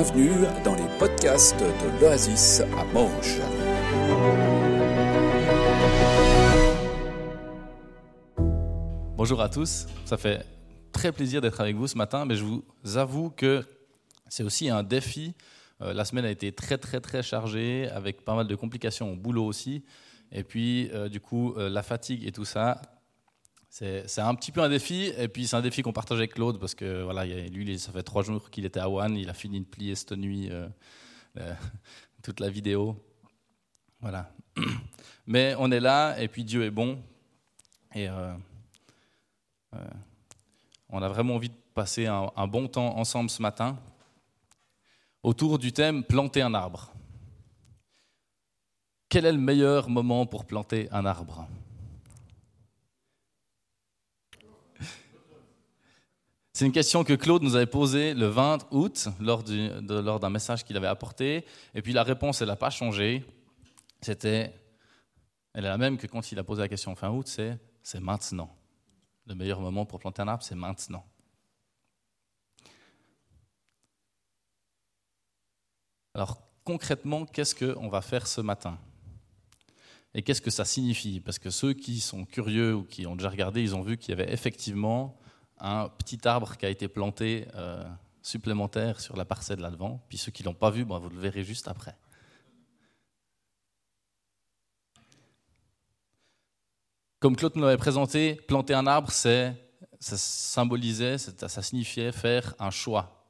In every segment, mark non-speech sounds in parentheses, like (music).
Bienvenue dans les podcasts de l'Oasis à Manche. Bonjour à tous, ça fait très plaisir d'être avec vous ce matin, mais je vous avoue que c'est aussi un défi. Euh, la semaine a été très très très chargée, avec pas mal de complications au boulot aussi. Et puis, euh, du coup, euh, la fatigue et tout ça, c'est un petit peu un défi. Et puis, c'est un défi qu'on partage avec Claude, parce que voilà, lui, ça fait trois jours qu'il était à One, il a fini de plier cette nuit (laughs) toute la vidéo. Voilà. (clears throat) Mais on est là, et puis Dieu est bon. Et on a vraiment envie de passer un bon temps ensemble ce matin autour du thème planter un arbre. Quel est le meilleur moment pour planter un arbre? C'est une question que Claude nous avait posée le 20 août lors, d'un message qu'il avait apporté. Et puis la réponse, elle n'a pas changé. C'était, elle est la même que quand il a posé la question fin août, c'est c'est maintenant. Le meilleur moment pour planter un arbre, c'est maintenant. Alors concrètement, qu'est-ce qu'on va faire ce matin? Et qu'est-ce que ça signifie? Parce que ceux qui sont curieux ou qui ont déjà regardé, ils ont vu qu'il y avait effectivement un petit arbre qui a été planté euh, supplémentaire sur la parcelle là-devant. Puis ceux qui ne l'ont pas vu, ben, vous le verrez juste après. Comme Claude nous l'avait présenté, planter un arbre, ça symbolisait, ça signifiait faire un choix.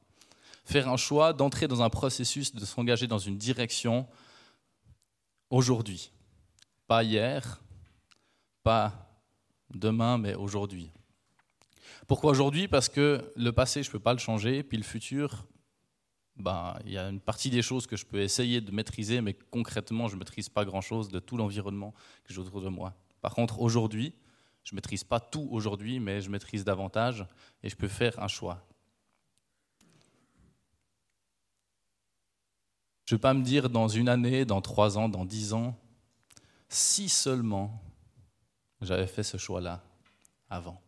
Faire un choix d'entrer dans un processus, de s'engager dans une direction aujourd'hui. Pas hier, pas demain, mais aujourd'hui. Pourquoi aujourd'hui? Parce que le passé, je ne peux pas le changer, puis le futur, ben, il y a une partie des choses que je peux essayer de maîtriser, mais concrètement, je ne maîtrise pas grand-chose de tout l'environnement que j'ai autour de moi. Par contre, aujourd'hui, je ne maîtrise pas tout aujourd'hui, mais je maîtrise davantage et je peux faire un choix. Je ne vais pas me dire dans une année, dans trois ans, dans dix ans, si seulement j'avais fait ce choix-là avant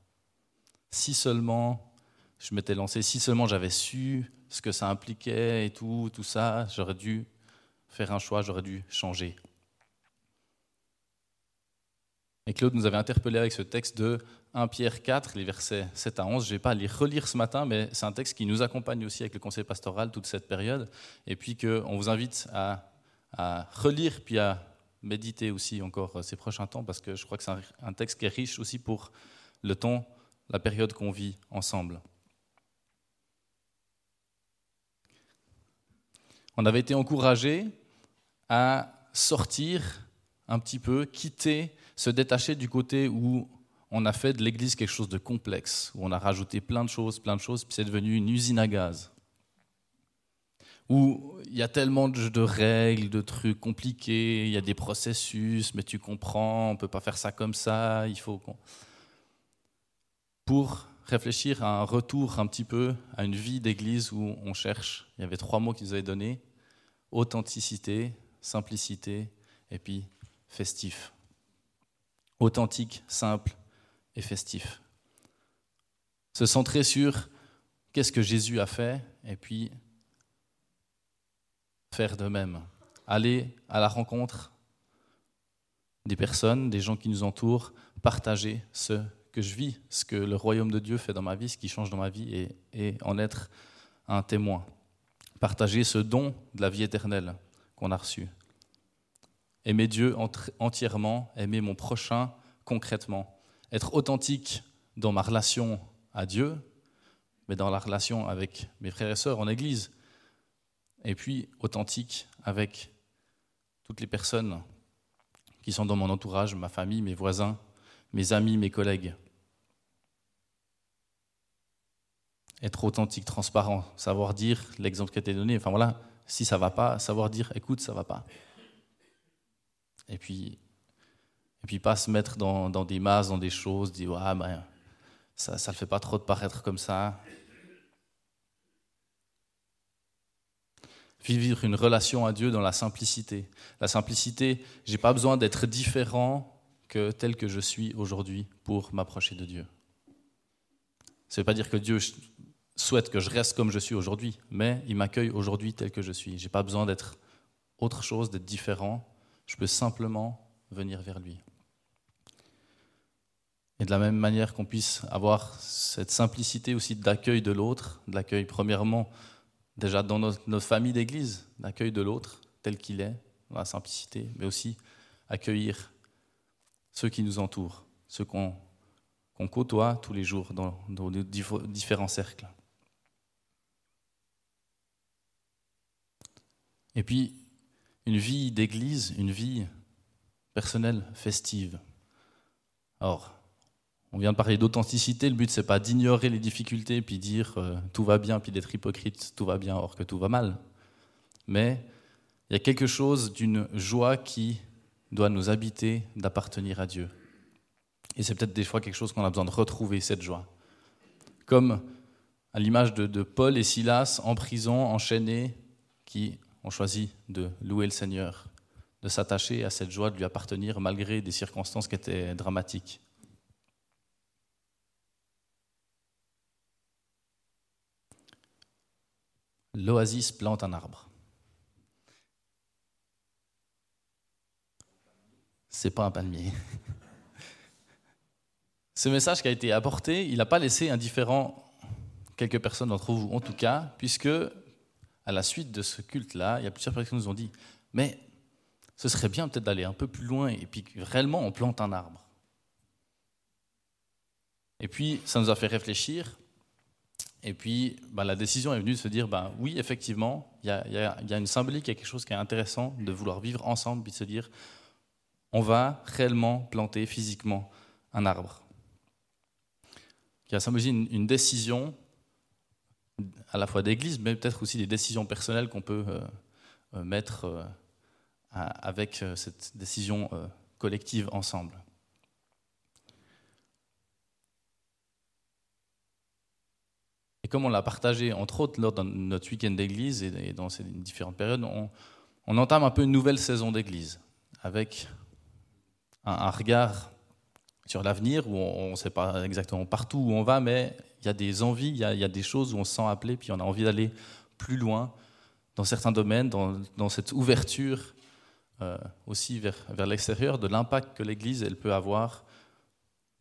si seulement je m'étais lancé, si seulement j'avais su ce que ça impliquait et tout, tout ça, j'aurais dû faire un choix, j'aurais dû changer. Et Claude nous avait interpellé avec ce texte de 1 Pierre 4, les versets 7 à 11. Je ne vais pas les relire ce matin, mais c'est un texte qui nous accompagne aussi avec le conseil pastoral toute cette période. Et puis qu'on vous invite à, à, relire puis à méditer aussi encore ces prochains temps, parce que je crois que c'est un texte qui est riche aussi pour le temps la période qu'on vit ensemble. On avait été encouragé à sortir un petit peu, quitter, se détacher du côté où on a fait de l'Église quelque chose de complexe, où on a rajouté plein de choses, plein de choses, puis c'est devenu une usine à gaz. Où il y a tellement de règles, de trucs compliqués, il y a des processus, mais tu comprends, on ne peut pas faire ça comme ça, il faut qu'on pour réfléchir à un retour un petit peu à une vie d'église où on cherche. Il y avait trois mots qu'ils nous avaient donnés authenticité, simplicité et puis festif. Authentique, simple et festif. Se centrer sur qu'est-ce que Jésus a fait et puis faire de même. Aller à la rencontre des personnes, des gens qui nous entourent, partager ce que je vis, ce que le royaume de Dieu fait dans ma vie, ce qui change dans ma vie, et, en être un témoin. Partager ce don de la vie éternelle qu'on a reçu. Aimer Dieu entièrement, aimer mon prochain concrètement. Être authentique dans ma relation à Dieu, mais dans la relation avec mes frères et sœurs en Église. Et puis authentique avec toutes les personnes qui sont dans mon entourage, ma famille, mes voisins, mes amis, mes collègues. Être authentique, transparent, savoir dire l'exemple qui a été donné, enfin voilà, si ça va pas, savoir dire écoute, ça va pas. Et puis, et puis pas se mettre dans, des masses, dans des choses, dire ah ben ça ne le fait pas trop de paraître comme ça. Vivre une relation à Dieu dans la simplicité. La simplicité, j'ai pas besoin d'être différent que tel que je suis aujourd'hui pour m'approcher de Dieu. Ça ne veut pas dire que Dieu souhaite que je reste comme je suis aujourd'hui, mais il m'accueille aujourd'hui tel que je suis. Je n'ai pas besoin d'être autre chose, d'être différent. Je peux simplement venir vers lui. Et de la même manière qu'on puisse avoir cette simplicité aussi d'accueil de l'autre, de l'accueil premièrement déjà dans notre, famille d'église, l'accueil de l'autre tel qu'il est, dans la simplicité, mais aussi accueillir ceux qui nous entourent, ceux qu'on côtoie tous les jours dans, dans nos différents cercles. Et puis, une vie d'église, une vie personnelle, festive. Or, on vient de parler d'authenticité, le but c'est pas d'ignorer les difficultés puis dire euh, tout va bien puis d'être hypocrite, tout va bien or que tout va mal. Mais il y a quelque chose d'une joie qui doit nous habiter d'appartenir à Dieu. Et c'est peut-être des fois quelque chose qu'on a besoin de retrouver, cette joie. Comme à l'image de Paul et Silas en prison, enchaînés, qui ont choisi de louer le Seigneur, de s'attacher à cette joie, de lui appartenir malgré des circonstances qui étaient dramatiques. L'oasis plante un arbre. C'est pas un palmier. (laughs) Ce message qui a été apporté, il n'a pas laissé indifférent quelques personnes d'entre vous, en tout cas, puisque à la suite de ce culte-là, il y a plusieurs personnes qui nous ont dit, mais ce serait bien peut-être d'aller un peu plus loin et puis réellement on plante un arbre. Et puis ça nous a fait réfléchir. Et puis bah, la décision est venue de se dire, bah, oui, effectivement, il y, a, une symbolique, il y a quelque chose qui est intéressant de vouloir vivre ensemble, puis de se dire, on va réellement planter physiquement un arbre. Qui a symbolisé une décision à la fois d'église, mais peut-être aussi des décisions personnelles qu'on peut euh, euh, mettre euh, avec cette décision collective ensemble. Et comme on l'a partagé, entre autres, lors de notre week-end d'église et dans ces différentes périodes, on, entame un peu une nouvelle saison d'église, avec un regard sur l'avenir, où on ne sait pas exactement partout où on va, mais il y a des envies, il y a, des choses où on se sent appelé, puis on a envie d'aller plus loin dans certains domaines, dans, cette ouverture euh, aussi vers, vers l'extérieur, de l'impact que l'Église elle peut avoir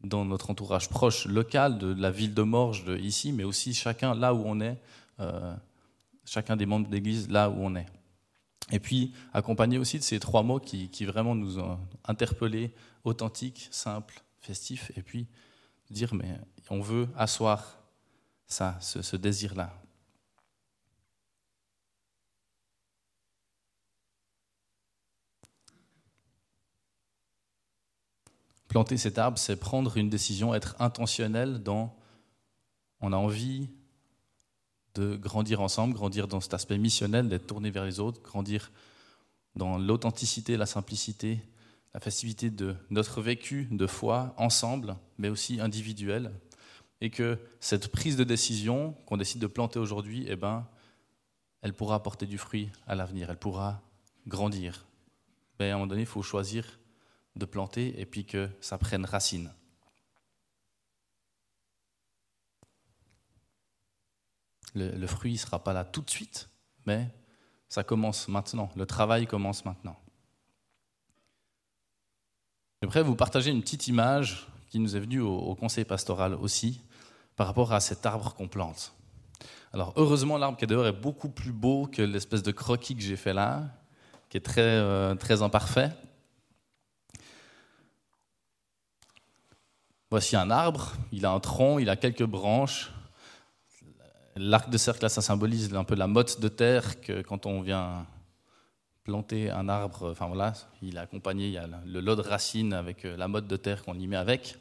dans notre entourage proche, local, de la ville de Morges, de ici, mais aussi chacun là où on est, euh, chacun des membres de l'Église là où on est. Et puis, accompagné aussi de ces trois mots qui, qui vraiment nous ont interpellés, authentique, simple, festif, et puis dire, mais on veut asseoir ça, ce, désir-là. Planter cet arbre, c'est prendre une décision, être intentionnel dans... On a envie de grandir ensemble, grandir dans cet aspect missionnel, d'être tourné vers les autres, grandir dans l'authenticité, la simplicité, la festivité de notre vécu de foi ensemble, mais aussi individuel, et que cette prise de décision qu'on décide de planter aujourd'hui, eh ben, elle pourra apporter du fruit à l'avenir, elle pourra grandir. Mais à un moment donné, il faut choisir de planter et puis que ça prenne racine. Le, le fruit ne sera pas là tout de suite, mais ça commence maintenant. Le travail commence maintenant. J'aimerais vous partager une petite image qui nous est venue au, conseil pastoral aussi, par rapport à cet arbre qu'on plante. Alors heureusement, l'arbre qui est dehors est beaucoup plus beau que l'espèce de croquis que j'ai fait là, qui est très, euh, très imparfait. Voici un arbre, il a un tronc, il a quelques branches. L'arc de cercle, là, ça symbolise un peu la motte de terre que quand on vient planter un arbre, enfin voilà, il est accompagné, il y a le lot de racines avec euh, la motte de terre qu'on y met avec.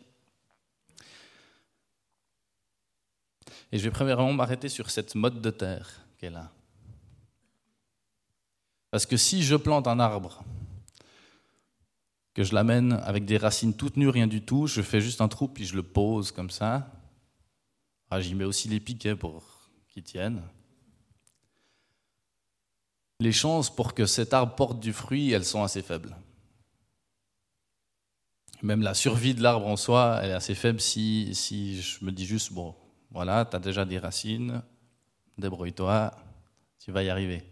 Et je vais premièrement m'arrêter sur cette motte de terre qu'elle a. Parce que si je plante un arbre, que je l'amène avec des racines toutes nues, rien du tout, je fais juste un trou, puis je le pose comme ça. Ah, J'y mets aussi les piquets pour qu'ils tiennent les chances pour que cet arbre porte du fruit, elles sont assez faibles. Même la survie de l'arbre en soi, elle est assez faible si, si je me dis juste, bon, voilà, tu as déjà des racines, débrouille-toi, tu vas y arriver.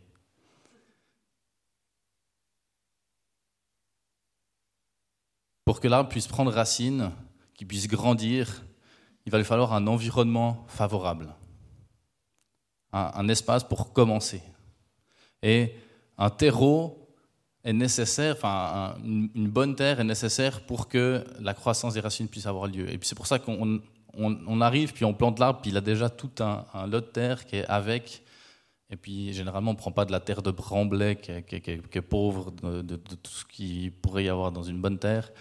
Pour que l'arbre puisse prendre racine, qu'il puisse grandir, il va lui falloir un environnement favorable, un, espace pour commencer. Et un terreau est nécessaire, enfin une, bonne terre est nécessaire pour que la croissance des racines puisse avoir lieu. Et puis c'est pour ça qu'on arrive, puis on plante l'arbre, puis il a déjà tout un, lot de terre qui est avec. Et puis généralement on ne prend pas de la terre de Bramblay qui est, pauvre de, de, tout ce qu'il pourrait y avoir dans une bonne terre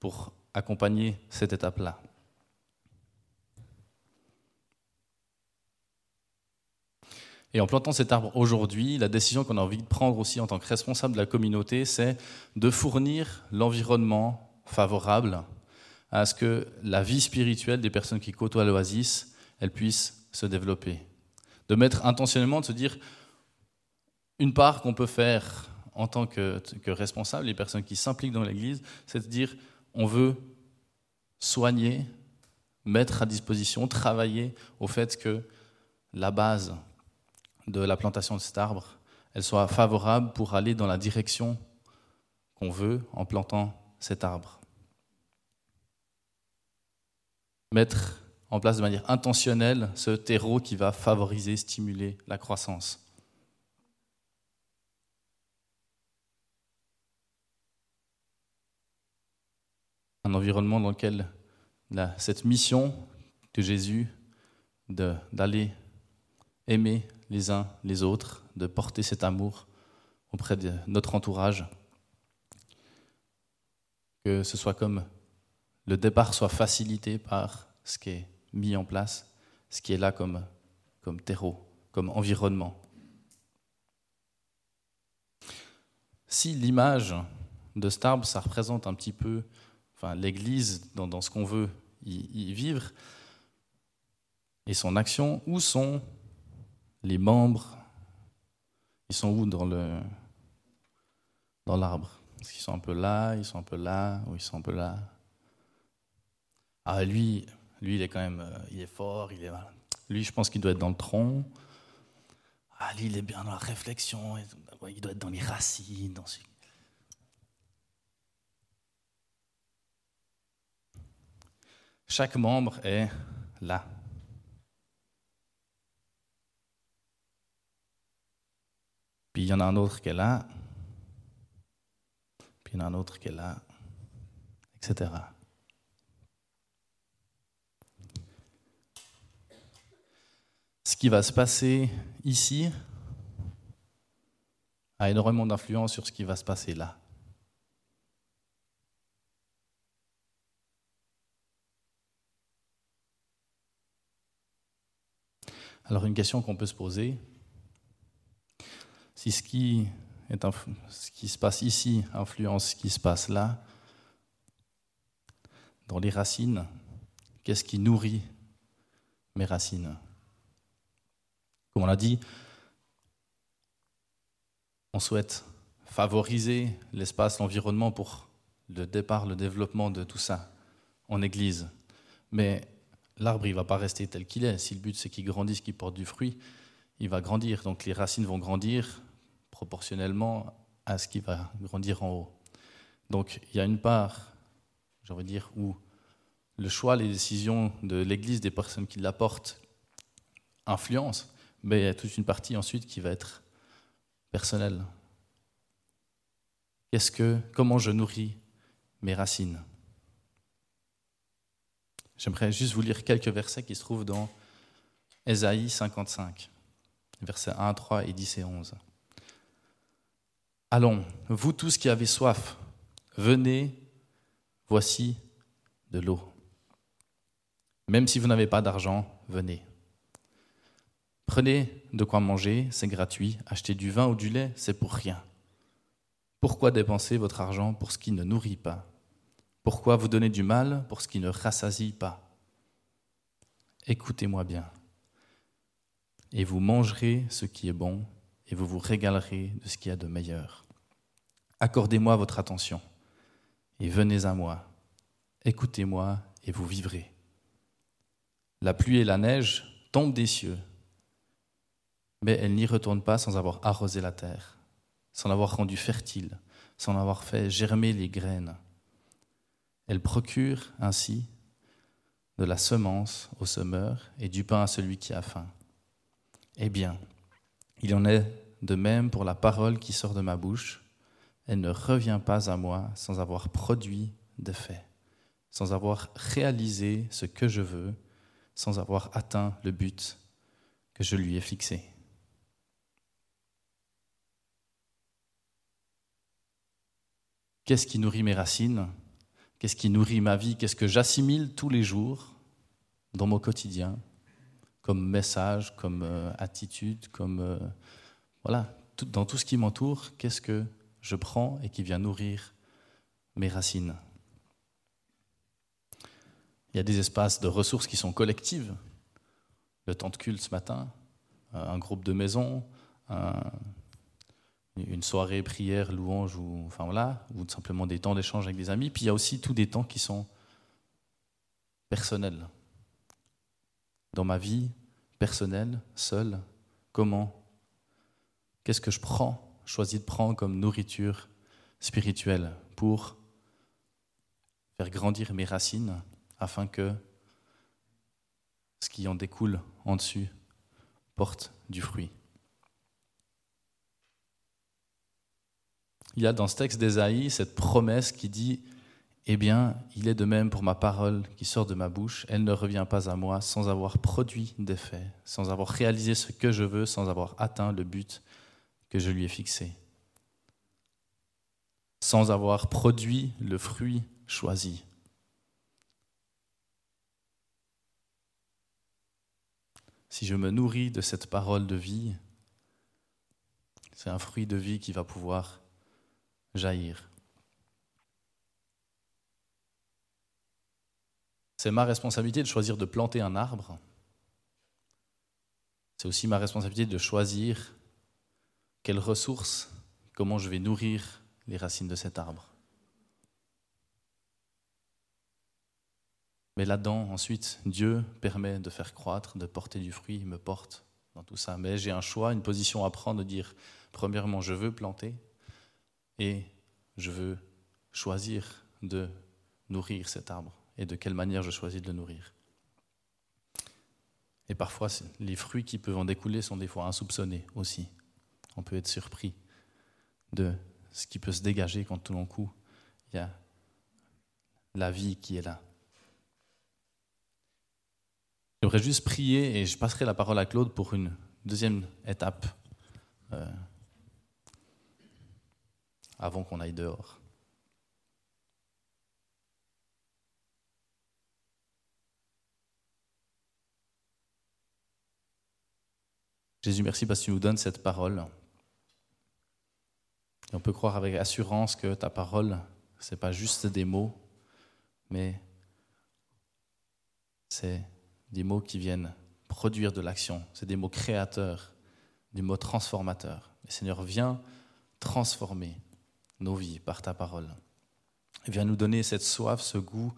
pour accompagner cette étape-là. Et en plantant cet arbre aujourd'hui, la décision qu'on a envie de prendre aussi en tant que responsable de la communauté, c'est de fournir l'environnement favorable à ce que la vie spirituelle des personnes qui côtoient l'oasis, elle puisse se développer. De mettre intentionnellement, de se dire, une part qu'on peut faire en tant que, que responsable, les personnes qui s'impliquent dans l'Église, c'est de dire, on veut soigner, mettre à disposition, travailler au fait que la base de la plantation de cet arbre, elle soit favorable pour aller dans la direction qu'on veut en plantant cet arbre. Mettre en place de manière intentionnelle ce terreau qui va favoriser, stimuler la croissance. Un environnement dans lequel cette mission de Jésus d'aller aimer les uns les autres, de porter cet amour auprès de notre entourage. Que ce soit comme le départ soit facilité par ce qui est mis en place, ce qui est là comme, comme terreau, comme environnement. Si l'image de Starb, ça représente un petit peu enfin, l'Église dans, dans, ce qu'on veut y, y, vivre, et son action, où sont les membres, ils sont où dans le dans l'arbre? Est-ce qu'ils sont un peu là, ils sont un peu là, ou ils sont un peu là? Ah lui, lui il est quand même, euh, il est fort, il est lui je pense qu'il doit être dans le tronc. Ah lui il est bien dans la réflexion, il doit être dans les racines, dans Chaque membre est là. Puis il y en a un autre qui est là. Puis il y en a un autre qui est là. Etc. Ce qui va se passer ici a énormément d'influence sur ce qui va se passer là. Alors une question qu'on peut se poser, si ce qui, est, ce qui se passe ici influence ce qui se passe là, dans les racines, qu'est-ce qui nourrit mes racines? Comme on l'a dit, on souhaite favoriser l'espace, l'environnement pour le départ, le développement de tout ça en Église. Mais l'arbre, il ne va pas rester tel qu'il est. Si le but, c'est qu'il grandisse, qu'il porte du fruit, il va grandir. Donc les racines vont grandir, proportionnellement à ce qui va grandir en haut. Donc il y a une part, j'ai dire, où le choix, les décisions de l'Église, des personnes qui l'apportent, influencent, mais il y a toute une partie ensuite qui va être personnelle. Qu'est-ce que, comment je nourris mes racines? J'aimerais juste vous lire quelques versets qui se trouvent dans Ésaïe 55, versets 1, 3 et 10 et 11. Allons, vous tous qui avez soif, venez, voici de l'eau. Même si vous n'avez pas d'argent, venez. Prenez de quoi manger, c'est gratuit. Achetez du vin ou du lait, c'est pour rien. Pourquoi dépenser votre argent pour ce qui ne nourrit pas? Pourquoi vous donner du mal pour ce qui ne rassasie pas? Écoutez-moi bien. Et vous mangerez ce qui est bon et vous vous régalerez de ce qu'il y a de meilleur. Accordez-moi votre attention et venez à moi. Écoutez-moi et vous vivrez. La pluie et la neige tombent des cieux. mais elle n'y retourne pas sans avoir arrosé la terre, sans l'avoir rendue fertile, sans avoir fait germer les graines. Elle procure ainsi de la semence au semeur et du pain à celui qui a faim. Eh bien, il en est de même pour la parole qui sort de ma bouche. Elle ne revient pas à moi sans avoir produit de fait, sans avoir réalisé ce que je veux, sans avoir atteint le but que je lui ai fixé. Qu'est-ce qui nourrit mes racines? Qu'est-ce qui nourrit ma vie? Qu'est-ce que j'assimile tous les jours dans mon quotidien? Comme message, comme euh, attitude, comme euh, voilà, dans tout ce qui m'entoure, qu'est-ce que je prends et qui vient nourrir mes racines? Il y a des espaces de ressources qui sont collectives. Le temps de culte ce matin, un groupe de maison, une soirée prière, louange, ou, enfin voilà, ou simplement des temps d'échange avec des amis. Puis il y a aussi tous des temps qui sont personnels. Dans ma vie personnelle, seule, comment Qu'est-ce que je prends, choisis de prendre comme nourriture spirituelle pour faire grandir mes racines afin que ce qui en découle en dessus porte du fruit. il y a dans ce texte d'Ésaïe cette promesse qui dit Eh bien, il est de même pour ma parole qui sort de ma bouche, elle ne revient pas à moi sans avoir produit d'effet, sans avoir réalisé ce que je veux, sans avoir atteint le but que je lui ai fixé, sans avoir produit le fruit choisi. Si je me nourris de cette parole de vie, c'est un fruit de vie qui va pouvoir jaillir. C'est ma responsabilité de choisir de planter un arbre. C'est aussi ma responsabilité de choisir quelles ressources, comment je vais nourrir les racines de cet arbre. Mais là-dedans, ensuite, Dieu permet de faire croître, de porter du fruit, il me porte dans tout ça. Mais j'ai un choix, une position à prendre, de dire, premièrement, je veux planter, et je veux choisir de nourrir cet arbre et de quelle manière je choisis de le nourrir. Et parfois, les fruits qui peuvent en découler sont des fois insoupçonnés aussi. On peut être surpris de ce qui peut se dégager quand tout d'un coup, il y a la vie qui est là. J'aimerais juste prier et je passerai la parole à Claude pour une deuxième étape. Euh, avant qu'on aille dehors. Jésus, merci parce que tu nous donnes cette parole. Et on peut croire avec assurance que ta parole, ce n'est pas juste des mots, mais c'est des mots qui viennent produire de l'action. C'est des mots créateurs, des mots transformateurs. Le Seigneur, vient transformer nos vies par ta parole. Viens nous donner cette soif, ce goût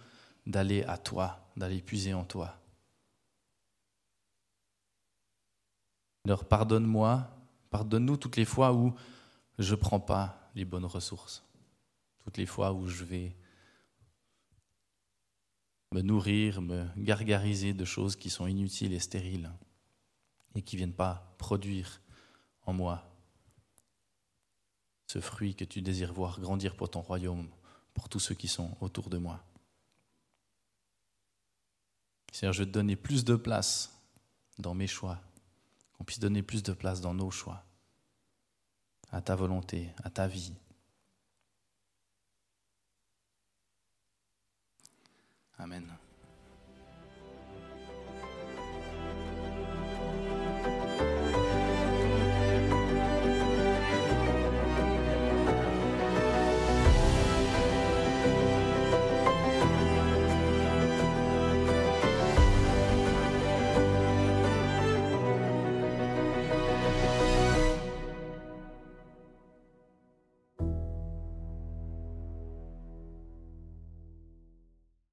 d'aller à toi, d'aller puiser en toi. Alors pardonne-moi, pardonne-nous toutes les fois où je ne prends pas les bonnes ressources, toutes les fois où je vais me nourrir, me gargariser de choses qui sont inutiles et stériles et qui ne viennent pas produire en moi ce fruit que tu désires voir grandir pour ton royaume, pour tous ceux qui sont autour de moi. Seigneur, je veux te donner plus de place dans mes choix, qu'on puisse donner plus de place dans nos choix, à ta volonté, à ta vie. Amen.